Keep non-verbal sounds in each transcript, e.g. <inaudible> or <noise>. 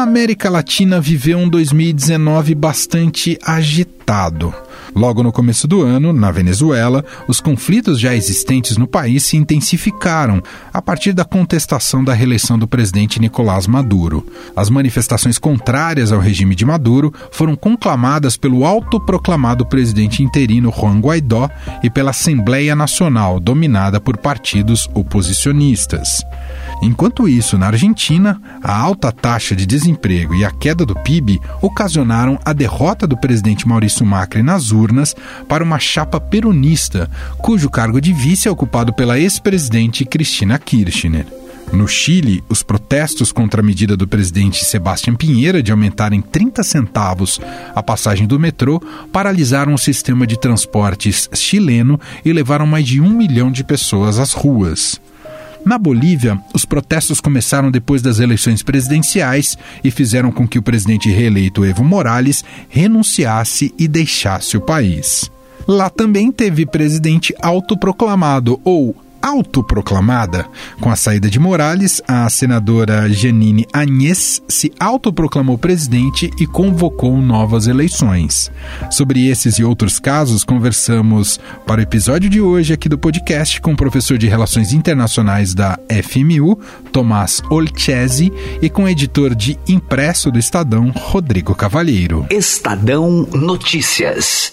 A América Latina viveu um 2019 bastante agitado. Logo no começo do ano, na Venezuela, os conflitos já existentes no país se intensificaram a partir da contestação da reeleição do presidente Nicolás Maduro. As manifestações contrárias ao regime de Maduro foram conclamadas pelo autoproclamado presidente interino Juan Guaidó e pela Assembleia Nacional, dominada por partidos oposicionistas. Enquanto isso, na Argentina, a alta taxa de desemprego e a queda do PIB ocasionaram a derrota do presidente Maurício Macri nas urnas para uma chapa peronista, cujo cargo de vice é ocupado pela ex-presidente Cristina Kirchner. No Chile, os protestos contra a medida do presidente Sebastião Pinheira de aumentar em 30 centavos a passagem do metrô paralisaram o sistema de transportes chileno e levaram mais de um milhão de pessoas às ruas. Na Bolívia, os protestos começaram depois das eleições presidenciais e fizeram com que o presidente reeleito Evo Morales renunciasse e deixasse o país. Lá também teve presidente autoproclamado ou autoproclamada. Com a saída de Morales, a senadora Janine Agnès se autoproclamou presidente e convocou novas eleições. Sobre esses e outros casos, conversamos para o episódio de hoje aqui do podcast com o professor de Relações Internacionais da FMU, Tomás Olchese, e com o editor de impresso do Estadão, Rodrigo Cavalheiro. Estadão Notícias.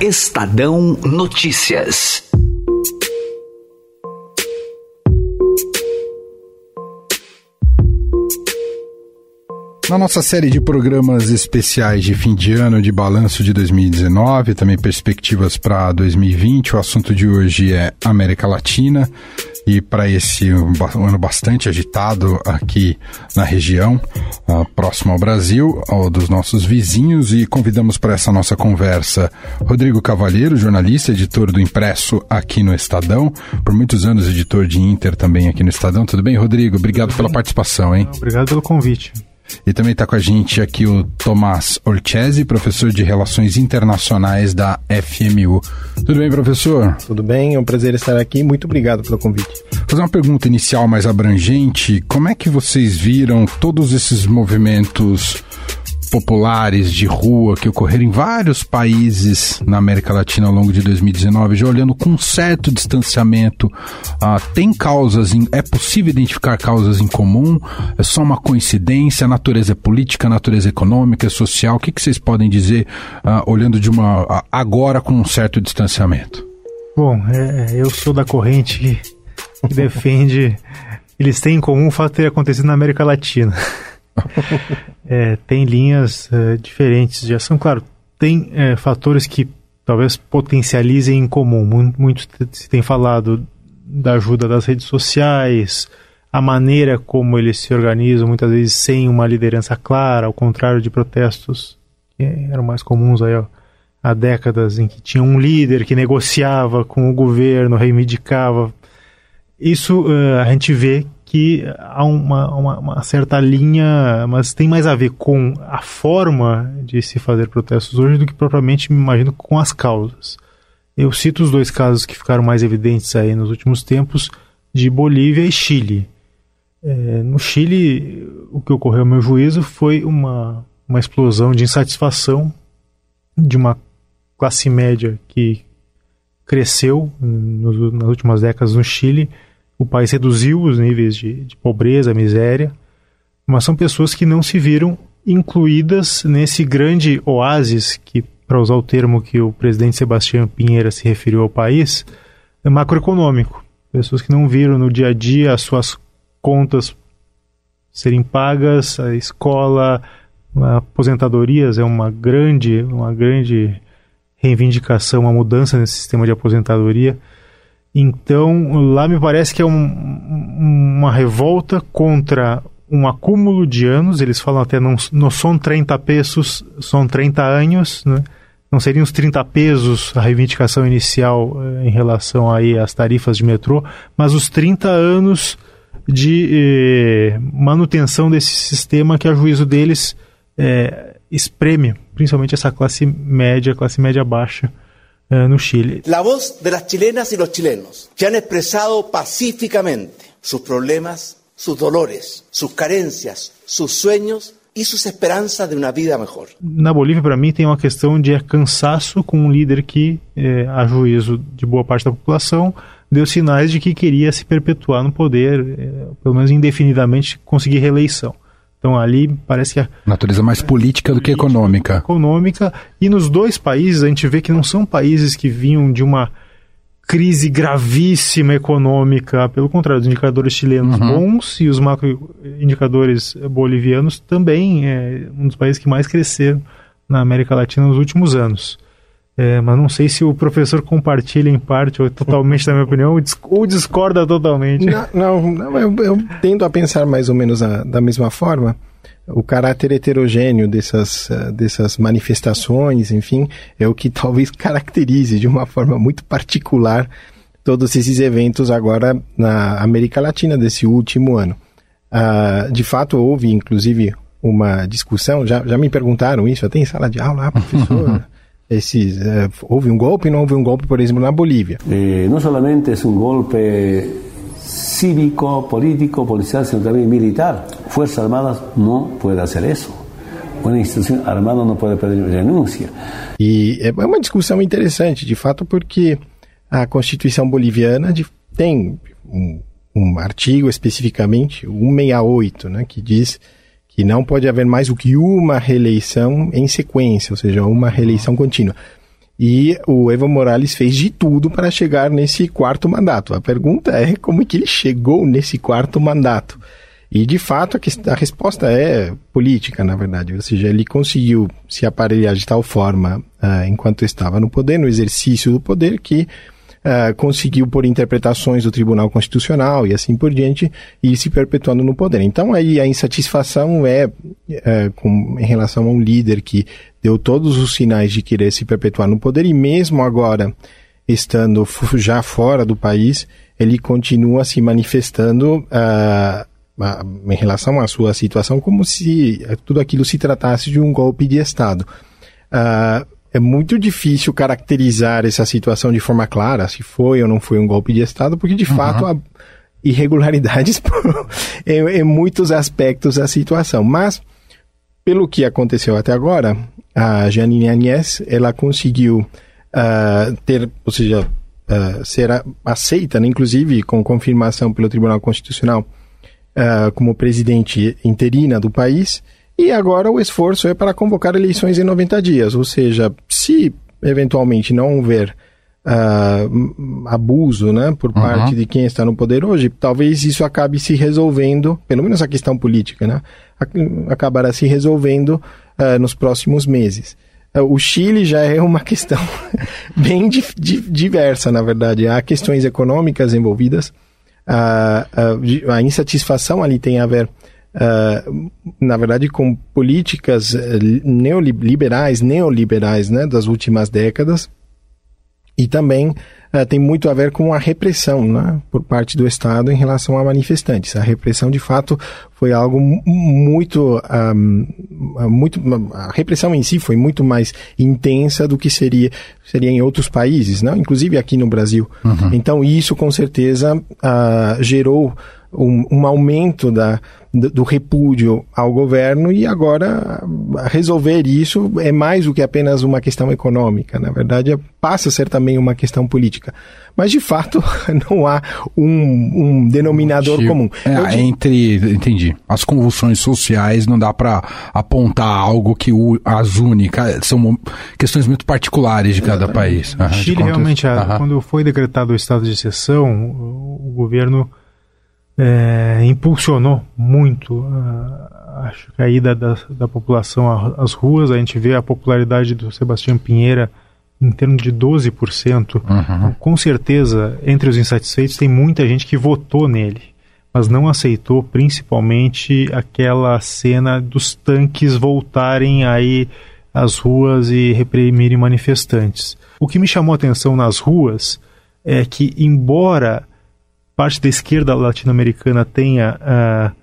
Estadão Notícias. Na nossa série de programas especiais de fim de ano, de balanço de 2019, também perspectivas para 2020, o assunto de hoje é América Latina e para esse um, ano bastante agitado aqui na região, uh, próximo ao Brasil, ao dos nossos vizinhos, e convidamos para essa nossa conversa Rodrigo Cavalheiro, jornalista, editor do Impresso aqui no Estadão, por muitos anos editor de Inter também aqui no Estadão. Tudo bem, Rodrigo? Obrigado pela participação, hein? Obrigado pelo convite. E também está com a gente aqui o Tomás Orchese, professor de Relações Internacionais da FMU. Tudo bem, professor? Tudo bem, é um prazer estar aqui. Muito obrigado pelo convite. Vou fazer uma pergunta inicial mais abrangente. Como é que vocês viram todos esses movimentos populares de rua que ocorreram em vários países na América Latina ao longo de 2019, já olhando com um certo distanciamento, ah, tem causas, em, é possível identificar causas em comum? É só uma coincidência? A natureza é política, a natureza é econômica, é social? O que, que vocês podem dizer ah, olhando de uma agora com um certo distanciamento? Bom, é, eu sou da corrente que, que defende eles têm em comum o fato de ter acontecido na América Latina. <laughs> é, tem linhas é, diferentes de ação. Claro, tem é, fatores que talvez potencializem em comum. Muito, se tem falado da ajuda das redes sociais, a maneira como eles se organizam, muitas vezes sem uma liderança clara, ao contrário de protestos que eram mais comuns aí, ó, há décadas, em que tinha um líder que negociava com o governo, reivindicava. Isso uh, a gente vê que há uma, uma, uma, certa linha, mas tem mais a ver com a forma de se fazer protestos hoje do que propriamente, me imagino, com as causas. Eu cito os dois casos que ficaram mais evidentes aí nos últimos tempos, de Bolívia e Chile. É, no Chile, o que ocorreu, ao meu juízo, foi uma, uma explosão de insatisfação de uma classe média que cresceu nos, nas últimas décadas no Chile, o país reduziu os níveis de, de pobreza, miséria, mas são pessoas que não se viram incluídas nesse grande oásis que, para usar o termo que o presidente Sebastião Pinheira se referiu ao país, é macroeconômico. Pessoas que não viram no dia a dia as suas contas serem pagas, a escola, aposentadorias é uma grande, uma grande reivindicação, uma mudança nesse sistema de aposentadoria. Então, lá me parece que é um, uma revolta contra um acúmulo de anos, eles falam até não, não são 30 pesos, são 30 anos, né? não seriam os 30 pesos a reivindicação inicial eh, em relação aí às tarifas de metrô, mas os 30 anos de eh, manutenção desse sistema que, a juízo deles, eh, espreme principalmente essa classe média, classe média baixa eh, no Chile. La voz de las chilenas y los chilenos que han expresado pacíficamente sus problemas, sus dolores, sus carencias, sus sueños e suas esperanças de uma vida melhor. Na Bolívia, para mim, tem uma questão de cansaço com um líder que, eh, a juízo de boa parte da população, deu sinais de que queria se perpetuar no poder, eh, pelo menos indefinidamente, conseguir reeleição. Então ali parece que a natureza mais política do que econômica. Econômica e nos dois países a gente vê que não são países que vinham de uma crise gravíssima econômica, pelo contrário, os indicadores chilenos uhum. bons e os macroindicadores bolivianos também é um dos países que mais cresceram na América Latina nos últimos anos. É, mas não sei se o professor compartilha em parte ou totalmente da minha opinião ou discorda totalmente. Não, não, não eu, eu, tendo a pensar mais ou menos a, da mesma forma o caráter heterogêneo dessas, uh, dessas manifestações, enfim, é o que talvez caracterize de uma forma muito particular todos esses eventos agora na América Latina desse último ano. Uh, de fato, houve inclusive uma discussão, já, já me perguntaram isso, tem sala de aula, ah, professor? <laughs> Esses, uh, houve um golpe, não houve um golpe, por exemplo, na Bolívia. Eh, não somente é um golpe cívico, político, policial, sino también militar. Fuerzas Armadas no puede hacer eso. Uma instituição armada não pode pedir renúncia. E é uma discussão interessante, de fato, porque a Constituição boliviana tem um, um artigo especificamente, o 168, né, que diz não pode haver mais do que uma reeleição em sequência, ou seja, uma reeleição contínua. E o Evo Morales fez de tudo para chegar nesse quarto mandato. A pergunta é como é que ele chegou nesse quarto mandato. E, de fato, a, a resposta é política, na verdade. Ou seja, ele conseguiu se aparelhar de tal forma, uh, enquanto estava no poder, no exercício do poder, que uh, conseguiu, por interpretações do Tribunal Constitucional e assim por diante, ir se perpetuando no poder. Então, aí a insatisfação é, uh, com, em relação a um líder que deu todos os sinais de querer se perpetuar no poder e mesmo agora estando já fora do país, ele continua se manifestando uh, em relação à sua situação como se tudo aquilo se tratasse de um golpe de Estado. Uh, é muito difícil caracterizar essa situação de forma clara, se foi ou não foi um golpe de Estado, porque de uhum. fato há irregularidades <laughs> em, em muitos aspectos da situação. Mas, pelo que aconteceu até agora, a Janine Agnès, ela conseguiu uh, ter, ou seja, uh, ser aceita, né, inclusive com confirmação pelo Tribunal Constitucional, uh, como presidente interina do país, e agora o esforço é para convocar eleições em 90 dias, ou seja, se eventualmente não houver uh, abuso né, por uhum. parte de quem está no poder hoje, talvez isso acabe se resolvendo, pelo menos a questão política, né, acabará se resolvendo uh, nos próximos meses. Uh, o Chile já é uma <laughs> questão <laughs> bem di di diversa, na verdade. Há questões econômicas envolvidas, a insatisfação ali tem a ver Uh, na verdade, com políticas neoliberais, neoliberais né, das últimas décadas, e também uh, tem muito a ver com a repressão né, por parte do Estado em relação a manifestantes. A repressão, de fato, foi algo muito, um, muito. A repressão em si foi muito mais intensa do que seria, seria em outros países, não? inclusive aqui no Brasil. Uhum. Então, isso com certeza uh, gerou um, um aumento da, do, do, repúdio ao governo e agora resolver isso é mais do que apenas uma questão econômica. Na verdade, passa a ser também uma questão política. Mas, de fato, <laughs> não há um, um denominador tipo, comum. É, entre, entendi, as convulsões sociais não dá para apontar algo que o, as únicas são questões muito particulares de cada país. Uhum, Chile, realmente, uhum. quando foi decretado o estado de exceção, o governo é, impulsionou muito a, acho que a ida da, da população às ruas. A gente vê a popularidade do Sebastião Pinheira em termos de 12%. Uhum. Com certeza, entre os insatisfeitos, tem muita gente que votou nele. mas não aceitou principalmente aquela cena dos tanques voltarem aí às ruas e reprimirem manifestantes. O que me chamou a atenção nas ruas é que, embora parte da esquerda latino-americana tenha uh,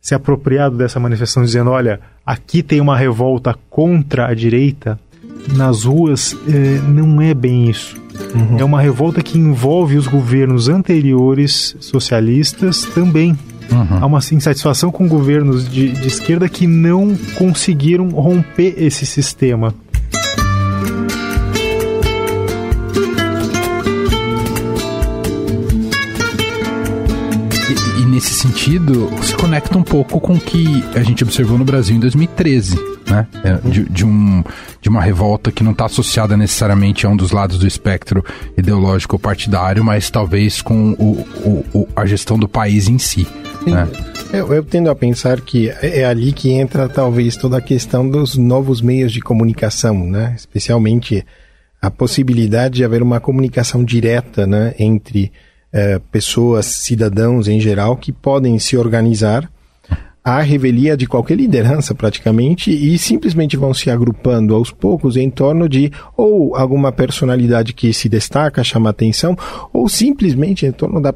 se apropriado dessa manifestação, dizendo: olha, aqui tem uma revolta contra a direita, nas ruas eh, não é bem isso. Uhum. É uma revolta que envolve os governos anteriores socialistas também. Uhum. Há uma insatisfação com governos de, de esquerda que não conseguiram romper esse sistema. Sentido, se conecta um pouco com o que a gente observou no Brasil em 2013, né? É, de, de, um, de uma revolta que não está associada necessariamente a um dos lados do espectro ideológico ou partidário, mas talvez com o, o, o a gestão do país em si. Né? Eu, eu, tendo a pensar que é, é ali que entra talvez toda a questão dos novos meios de comunicação, né? Especialmente a possibilidade de haver uma comunicação direta, né, entre é, pessoas, cidadãos em geral, que podem se organizar à revelia de qualquer liderança praticamente e simplesmente vão se agrupando aos poucos em torno de ou alguma personalidade que se destaca, chama atenção, ou simplesmente em torno da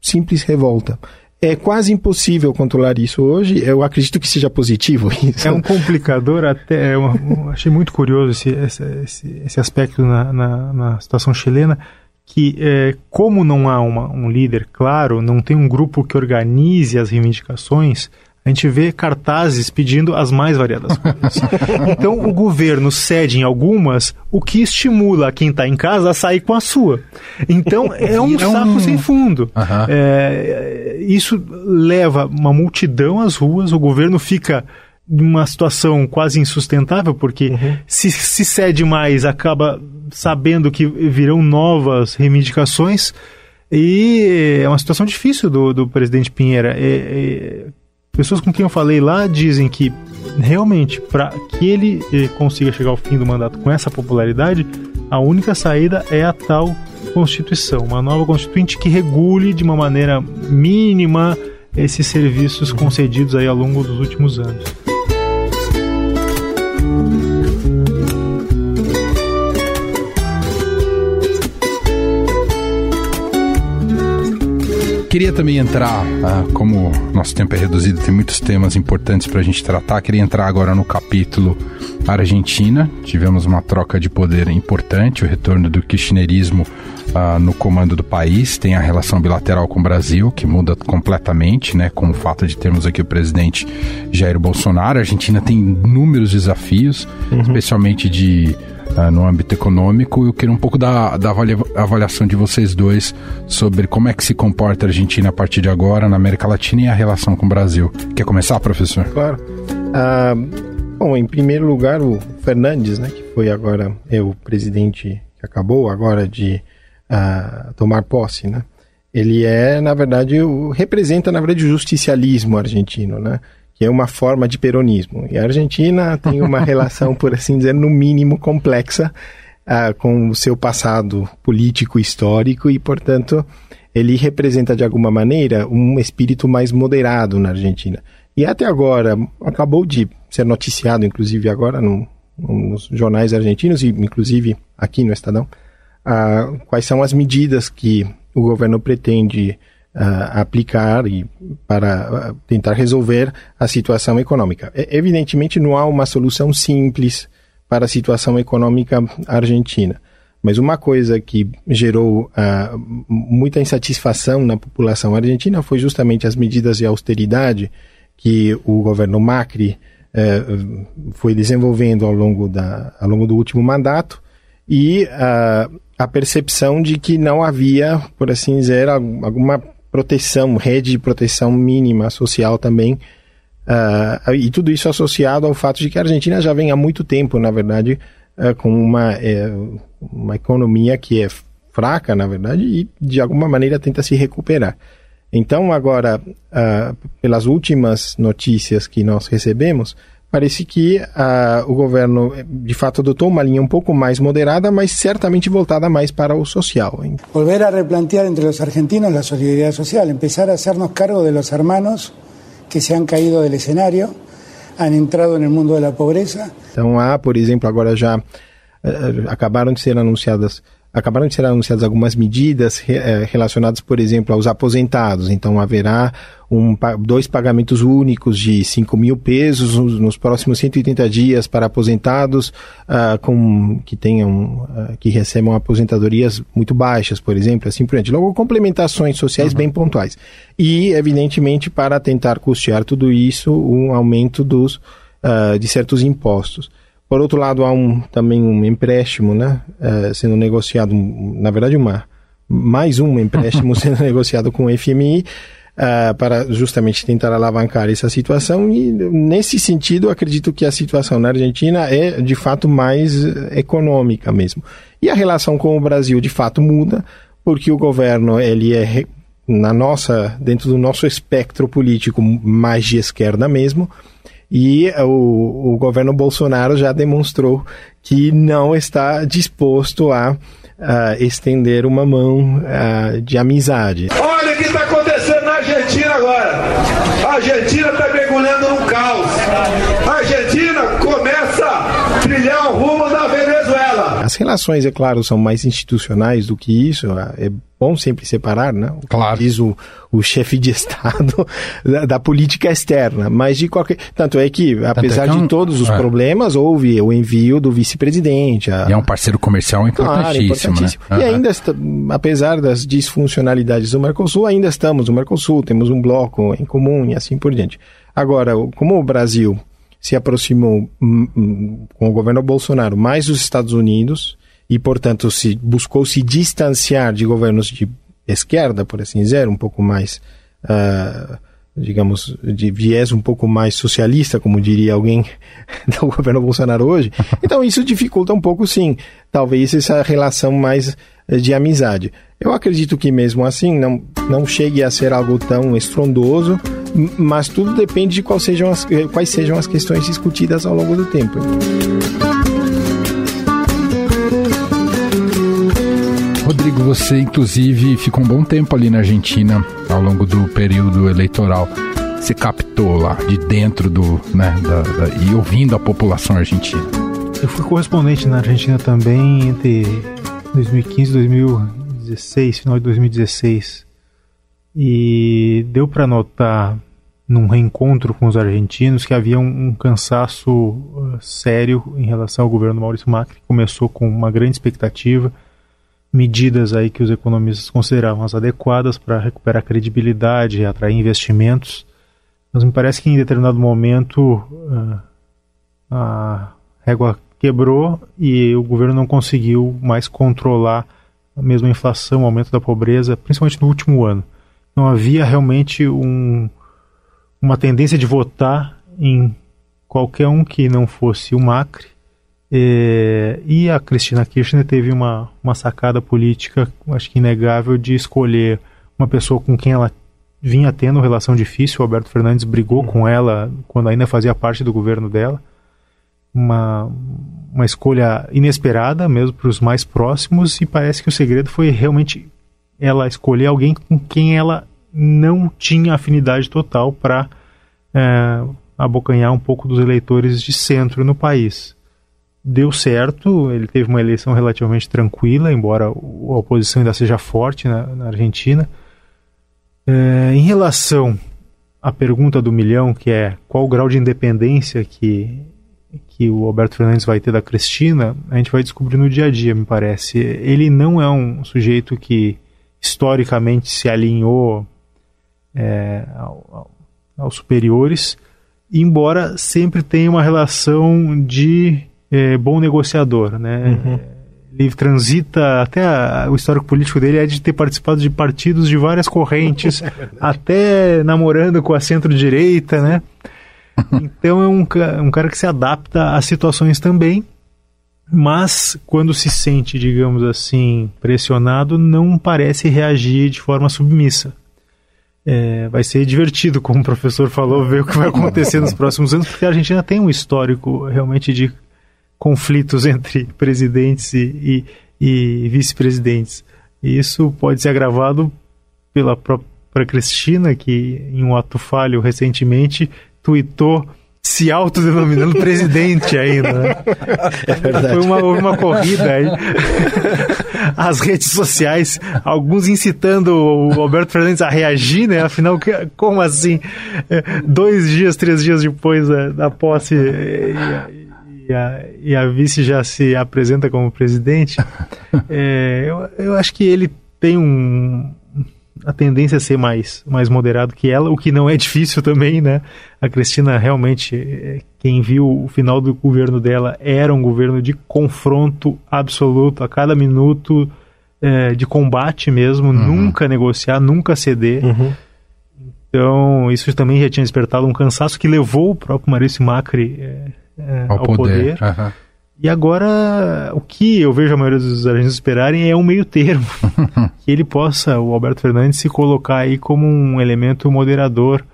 simples revolta. É quase impossível controlar isso hoje. Eu acredito que seja positivo <laughs> isso. É um complicador até. Eu achei muito curioso esse, esse, esse aspecto na, na, na situação chilena que, é, como não há uma, um líder claro, não tem um grupo que organize as reivindicações, a gente vê cartazes pedindo as mais variadas coisas. <laughs> então o governo cede em algumas, o que estimula quem está em casa a sair com a sua. Então é um é saco um... sem fundo. Uhum. É, isso leva uma multidão às ruas, o governo fica uma situação quase insustentável, porque uhum. se, se cede mais, acaba sabendo que virão novas reivindicações, e é uma situação difícil do, do presidente Pinheira. É, é, pessoas com quem eu falei lá dizem que realmente, para que ele eh, consiga chegar ao fim do mandato com essa popularidade, a única saída é a tal Constituição, uma nova Constituinte que regule de uma maneira mínima esses serviços concedidos aí ao longo dos últimos anos. Thank you. Queria também entrar, ah, como nosso tempo é reduzido, tem muitos temas importantes para a gente tratar. Queria entrar agora no capítulo Argentina. Tivemos uma troca de poder importante, o retorno do kirchnerismo ah, no comando do país. Tem a relação bilateral com o Brasil, que muda completamente, né, com o fato de termos aqui o presidente Jair Bolsonaro. A Argentina tem inúmeros desafios, uhum. especialmente de uh, no âmbito econômico. Eu queria um pouco da, da avaliação de vocês dois sobre como é que se comporta a Argentina a partir de agora na América Latina e a relação com o Brasil. Quer começar, professor? Claro. Uh, bom, em primeiro lugar, o Fernandes, né, que foi agora é o presidente que acabou agora de uh, tomar posse, né? Ele é, na verdade, o, representa, na verdade, o justicialismo argentino, né? Que é uma forma de peronismo. E a Argentina tem uma <laughs> relação, por assim dizer, no mínimo complexa uh, com o seu passado político histórico e, portanto, ele representa de alguma maneira um espírito mais moderado na Argentina. E até agora, acabou de ser noticiado, inclusive agora no, nos jornais argentinos e inclusive aqui no Estadão, uh, quais são as medidas que o governo pretende aplicar e para tentar resolver a situação econômica. Evidentemente, não há uma solução simples para a situação econômica argentina. Mas uma coisa que gerou uh, muita insatisfação na população argentina foi justamente as medidas de austeridade que o governo Macri uh, foi desenvolvendo ao longo, da, ao longo do último mandato e uh, a percepção de que não havia, por assim dizer, alguma proteção, rede de proteção mínima social também. Uh, e tudo isso associado ao fato de que a Argentina já vem há muito tempo, na verdade, uh, com uma, uh, uma economia que é fraca, na verdade, e de alguma maneira tenta se recuperar. Então, agora, ah, pelas últimas notícias que nós recebemos, parece que uh, o governo, de fato, adotou uma linha um pouco mais moderada, mas certamente voltada mais para o social. Hein? Volver a replantear entre os argentinos a solidariedade social, começar a hacernos cargo de los hermanos que se han caído del escenario, han entrado no mundo da pobreza. Então há, por exemplo, agora já uh, acabaram de ser anunciadas acabaram de ser anunciadas algumas medidas eh, relacionadas, por exemplo, aos aposentados. Então, haverá um, dois pagamentos únicos de 5 mil pesos nos próximos 180 dias para aposentados uh, com, que tenham, uh, que recebam aposentadorias muito baixas, por exemplo, assim por diante. Logo, complementações sociais uhum. bem pontuais. E, evidentemente, para tentar custear tudo isso, um aumento dos, uh, de certos impostos. Por outro lado, há um, também um empréstimo né, uh, sendo negociado, na verdade, uma, mais um empréstimo <laughs> sendo negociado com o FMI uh, para justamente tentar alavancar essa situação. E, nesse sentido, acredito que a situação na Argentina é, de fato, mais econômica mesmo. E a relação com o Brasil, de fato, muda, porque o governo ele é na nossa dentro do nosso espectro político mais de esquerda mesmo e o, o governo Bolsonaro já demonstrou que não está disposto a, a estender uma mão a, de amizade. Olha o que está acontecendo na Argentina agora. A Argentina está mergulhando num caos. A Argentina começa a trilhar o rumo da Venezuela. As relações, é claro, são mais institucionais do que isso. É bom sempre separar, né? Claro. Diz o, o chefe de <laughs> Estado da, da, política externa. Mas de qualquer. Tanto é que, apesar é que é um... de todos os é. problemas, houve o envio do vice-presidente. A... E é um parceiro comercial importantíssimo. Claro, importantíssimo. Né? E ainda, apesar das disfuncionalidades do Mercosul, ainda estamos no Mercosul, temos um bloco em comum e assim por diante. Agora, como o Brasil se aproximou hum, hum, com o governo Bolsonaro mais dos Estados Unidos e, portanto, se buscou se distanciar de governos de esquerda, por assim dizer, um pouco mais, uh, digamos, de viés um pouco mais socialista, como diria alguém <laughs> do governo Bolsonaro hoje. Então, isso dificulta um pouco, sim, talvez essa relação mais de amizade. Eu acredito que mesmo assim não, não chegue a ser algo tão estrondoso, mas tudo depende de quais sejam as, quais sejam as questões discutidas ao longo do tempo. Rodrigo, você inclusive ficou um bom tempo ali na Argentina ao longo do período eleitoral. Você captou lá de dentro do, né, da, da, e ouvindo a população argentina. Eu fui correspondente na Argentina também entre 2015 e 2016, final de 2016. E deu para notar num reencontro com os argentinos que havia um, um cansaço uh, sério em relação ao governo Maurício Macri. Começou com uma grande expectativa medidas aí que os economistas consideravam as adequadas para recuperar credibilidade e atrair investimentos. Mas me parece que em determinado momento uh, a régua quebrou e o governo não conseguiu mais controlar a mesma inflação, o aumento da pobreza, principalmente no último ano. Não havia realmente um, uma tendência de votar em qualquer um que não fosse o Macri é, e a Cristina Kirchner teve uma, uma sacada política, acho que inegável, de escolher uma pessoa com quem ela vinha tendo relação difícil. O Alberto Fernandes brigou com ela quando ainda fazia parte do governo dela. Uma, uma escolha inesperada, mesmo para os mais próximos, e parece que o segredo foi realmente ela escolher alguém com quem ela não tinha afinidade total para é, abocanhar um pouco dos eleitores de centro no país deu certo, ele teve uma eleição relativamente tranquila, embora a oposição ainda seja forte na, na Argentina. É, em relação à pergunta do milhão, que é qual o grau de independência que, que o Alberto Fernandes vai ter da Cristina, a gente vai descobrir no dia a dia, me parece. Ele não é um sujeito que historicamente se alinhou é, ao, aos superiores, embora sempre tenha uma relação de é, bom negociador, né? Uhum. Ele transita até a, o histórico político dele é de ter participado de partidos de várias correntes, <laughs> é até namorando com a centro-direita, né? <laughs> Então é um, um cara que se adapta às situações também, mas quando se sente, digamos assim, pressionado, não parece reagir de forma submissa. é, vai ser divertido, como o professor falou, ver o que vai acontecer nos próximos anos, porque a Argentina tem um histórico realmente de conflitos entre presidentes e, e, e vice-presidentes. E isso pode ser agravado pela própria Cristina, que em um ato falho recentemente tweetou se autodenominando <laughs> presidente ainda. Né? É verdade. Foi uma, uma corrida aí. <laughs> As redes sociais, alguns incitando o Alberto Fernandes a reagir, né? Afinal, como assim? É, dois dias, três dias depois da, da posse e a, e a, vice já se apresenta como presidente. <laughs> É, eu, eu acho que ele tem um, a tendência a ser mais, mais moderado que ela, o que não é <laughs> difícil também, né? A Cristina realmente, é, quem viu o final do governo dela, era um governo de confronto absoluto, a cada minuto é, de combate mesmo, uhum. nunca negociar, nunca ceder. Uhum. Então, isso também já tinha despertado um cansaço que levou o próprio Maurício Macri é, é ao, ao, poder. poder. Uhum. E agora, o que eu vejo a maioria dos argentinos esperarem é um meio termo. <laughs> que ele possa, o Alberto Fernandes, se colocar aí como um elemento moderador,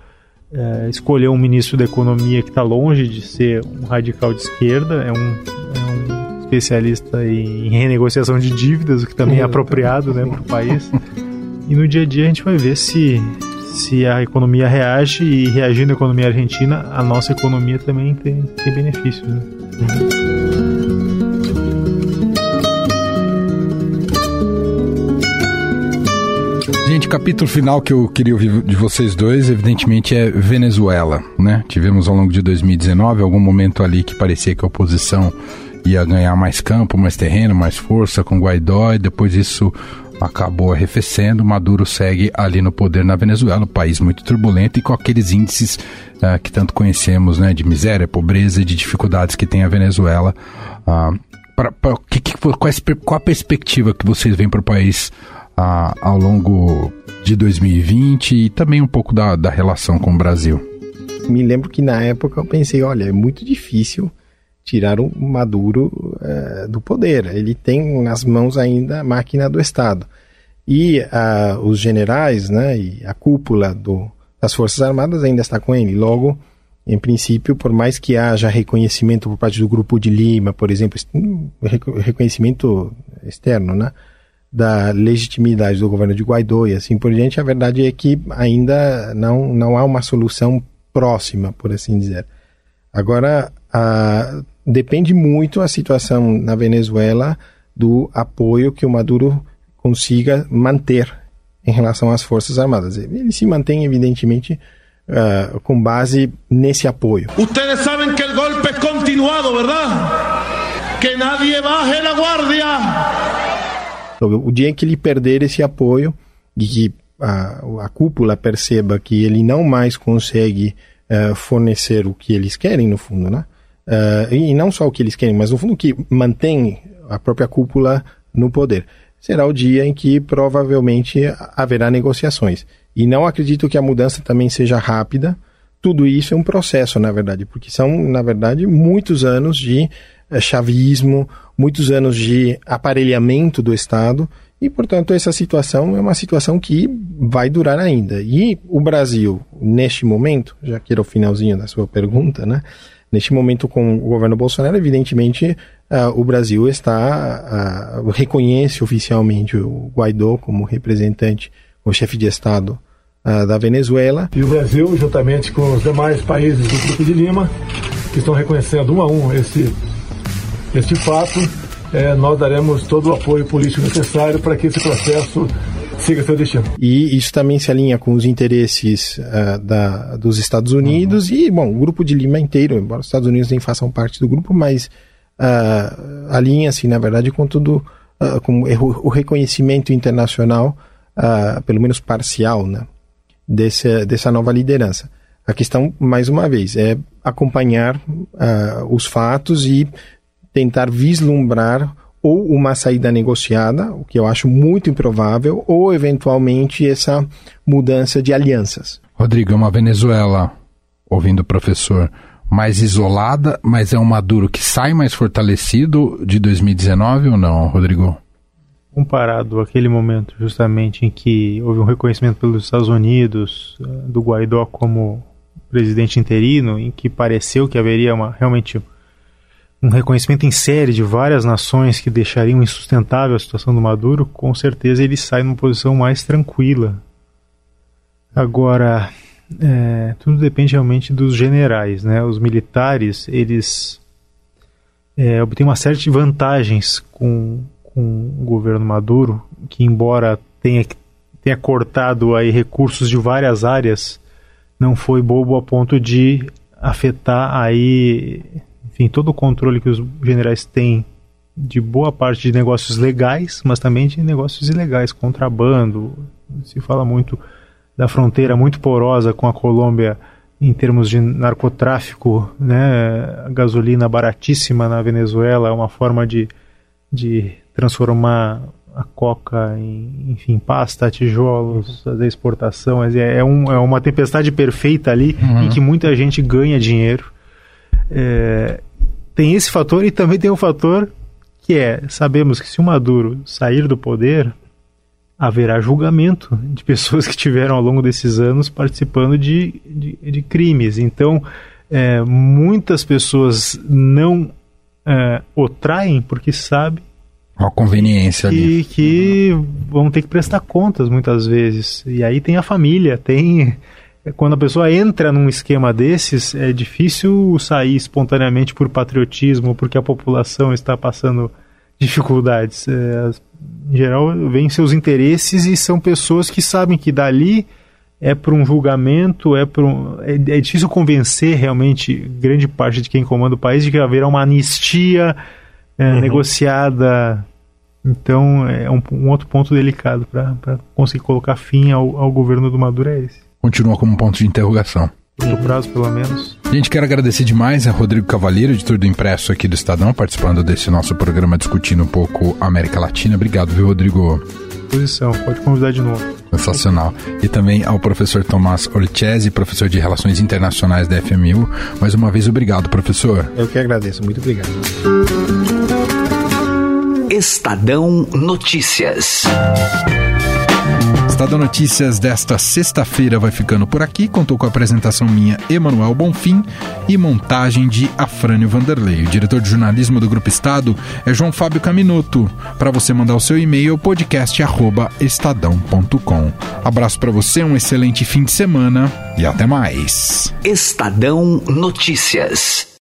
é, escolher um ministro da economia que está longe de ser um radical de esquerda, é um, é um especialista em renegociação de dívidas, o que também é apropriado né, para o país. <laughs> E no dia a dia a gente vai ver se, se a economia reage e reagindo à economia argentina, a nossa economia também tem, tem benefícios. Né? Gente, capítulo final que eu queria ouvir de vocês dois, evidentemente, é Venezuela, né? Tivemos ao longo de 2019 algum momento ali que parecia que a oposição ia ganhar mais campo, mais terreno, mais força com Guaidó e depois isso acabou arrefecendo. Maduro segue ali no poder na Venezuela, um país muito turbulento e com aqueles índices uh, que tanto conhecemos, né, de miséria, pobreza e de dificuldades que tem a Venezuela. Uh, pra, pra, que, que, qual, qual a perspectiva que vocês veem para o país a, ao longo de 2020 e também um pouco da, da relação com o Brasil? Me lembro que na época eu pensei, olha, é muito difícil tirar o Maduro é, do poder. Ele tem nas mãos ainda a máquina do Estado. E uh, os generais né, e a cúpula do, das Forças Armadas ainda está com ele. Logo, em princípio, por mais que haja reconhecimento por parte do Grupo de Lima, por exemplo, reconhecimento externo, né? Da legitimidade do governo de Guaidó e assim por diante, a verdade é que ainda não, não há uma solução próxima, por assim dizer. Agora, a, depende muito a situação na Venezuela do apoio que o Maduro consiga manter em relação às Forças Armadas. Ele se mantém, evidentemente, uh, com base nesse apoio. Vocês sabem que o golpe é continuado, verdade? Que nadie baje la guardia. O dia em que ele perder esse apoio e que a, a cúpula perceba que ele não mais consegue uh, fornecer o que eles querem, no fundo, né? Uh, e não só o que eles querem, mas no fundo que mantém a própria cúpula no poder. Será o dia em que provavelmente haverá negociações. E não acredito que a mudança também seja rápida. Tudo isso é um processo, na verdade, porque são, na verdade, muitos anos de uh, chavismo, muitos anos de aparelhamento do Estado e, portanto, essa situação é uma situação que vai durar ainda. E o Brasil, neste momento, já que era o finalzinho da sua pergunta, né? Neste momento, com o governo Bolsonaro, evidentemente, uh, o Brasil está uh, reconhece oficialmente o Guaidó como representante, o chefe de Estado uh, da Venezuela. E o Brasil, juntamente com os demais países do Grupo de Lima, que estão reconhecendo um a um esse este fato, é, nós daremos todo o apoio político necessário para que esse processo siga seu destino. E isso também se alinha com os interesses uh, da, dos Estados Unidos uhum. e, bom, o Grupo de Lima inteiro, embora os Estados Unidos nem façam parte do grupo, mas uh, alinha-se, na verdade, com tudo, uh, com o, reconhecimento internacional, pelo menos parcial, né, desse, dessa nova liderança. A questão, mais uma vez, é acompanhar os fatos e tentar vislumbrar ou uma saída negociada, o que eu acho muito improvável, ou eventualmente essa mudança de alianças. Rodrigo, é uma Venezuela, ouvindo o professor, mais isolada, mas é um Maduro que sai mais fortalecido de 2019 ou não, Rodrigo? comparado àquele momento justamente em que houve um reconhecimento pelos Estados Unidos eh, do Guaidó como presidente interino, em que pareceu que haveria uma, realmente um reconhecimento em série de várias nações que deixariam insustentável a situação do Maduro, com certeza ele sai numa posição mais tranquila. Agora, é, tudo depende realmente dos generais, né? Os militares, eles é, obtêm uma série de vantagens com, com o governo Maduro, que embora tenha, tenha cortado aí recursos de várias áreas, não foi bobo a ponto de afetar aí, enfim, todo o controle que os generais têm de boa parte de negócios legais, mas também de negócios ilegais, contrabando. Se fala muito da fronteira muito porosa com a Colômbia em termos de narcotráfico, né? Gasolina baratíssima na Venezuela é uma forma de, de transformar a coca em, enfim, pasta, tijolos, fazer exportação. É, é, um, é uma tempestade perfeita ali uhum. em que muita gente ganha dinheiro. É, tem esse fator e também tem um fator que é, sabemos que se o Maduro sair do poder, haverá julgamento de pessoas que tiveram ao longo desses anos participando de, de, de crimes. Então, é, muitas pessoas não é, o traem porque sabem a conveniência que, ali. que vão ter que prestar contas muitas vezes. E aí tem a família, tem. Quando a pessoa entra num esquema desses, é difícil sair espontaneamente por patriotismo, porque a população está passando dificuldades. É, em geral, vêm seus interesses e são pessoas que sabem que dali é para um julgamento, é, para um, é, é, difícil convencer realmente grande parte de quem comanda o país de que haverá uma anistia é, uhum. negociada. Então é um, um outro ponto delicado para conseguir colocar fim ao, ao governo do Maduro é esse. Continua como ponto de interrogação. No prazo, pelo menos. Gente, quero agradecer demais a Rodrigo Cavalheiro, editor do Impresso aqui do Estadão, participando desse nosso programa discutindo um pouco a América Latina. Obrigado, viu, Rodrigo? Posição, pode convidar de novo. Sensacional. E também ao professor Tomás Orchese, professor de Relações Internacionais da FMU. Mais uma vez, obrigado, professor. Eu que agradeço, muito obrigado. Estadão Notícias. Estadão Notícias desta sexta-feira vai ficando por aqui. Contou com a apresentação minha, Emanuel Bonfim, e montagem de Afrânio Vanderlei. O diretor de jornalismo do Grupo Estado é João Fábio Caminoto. Para você mandar o seu e-mail, podcast@estadão.com. Abraço para você, um excelente fim de semana e até mais. Estadão Notícias.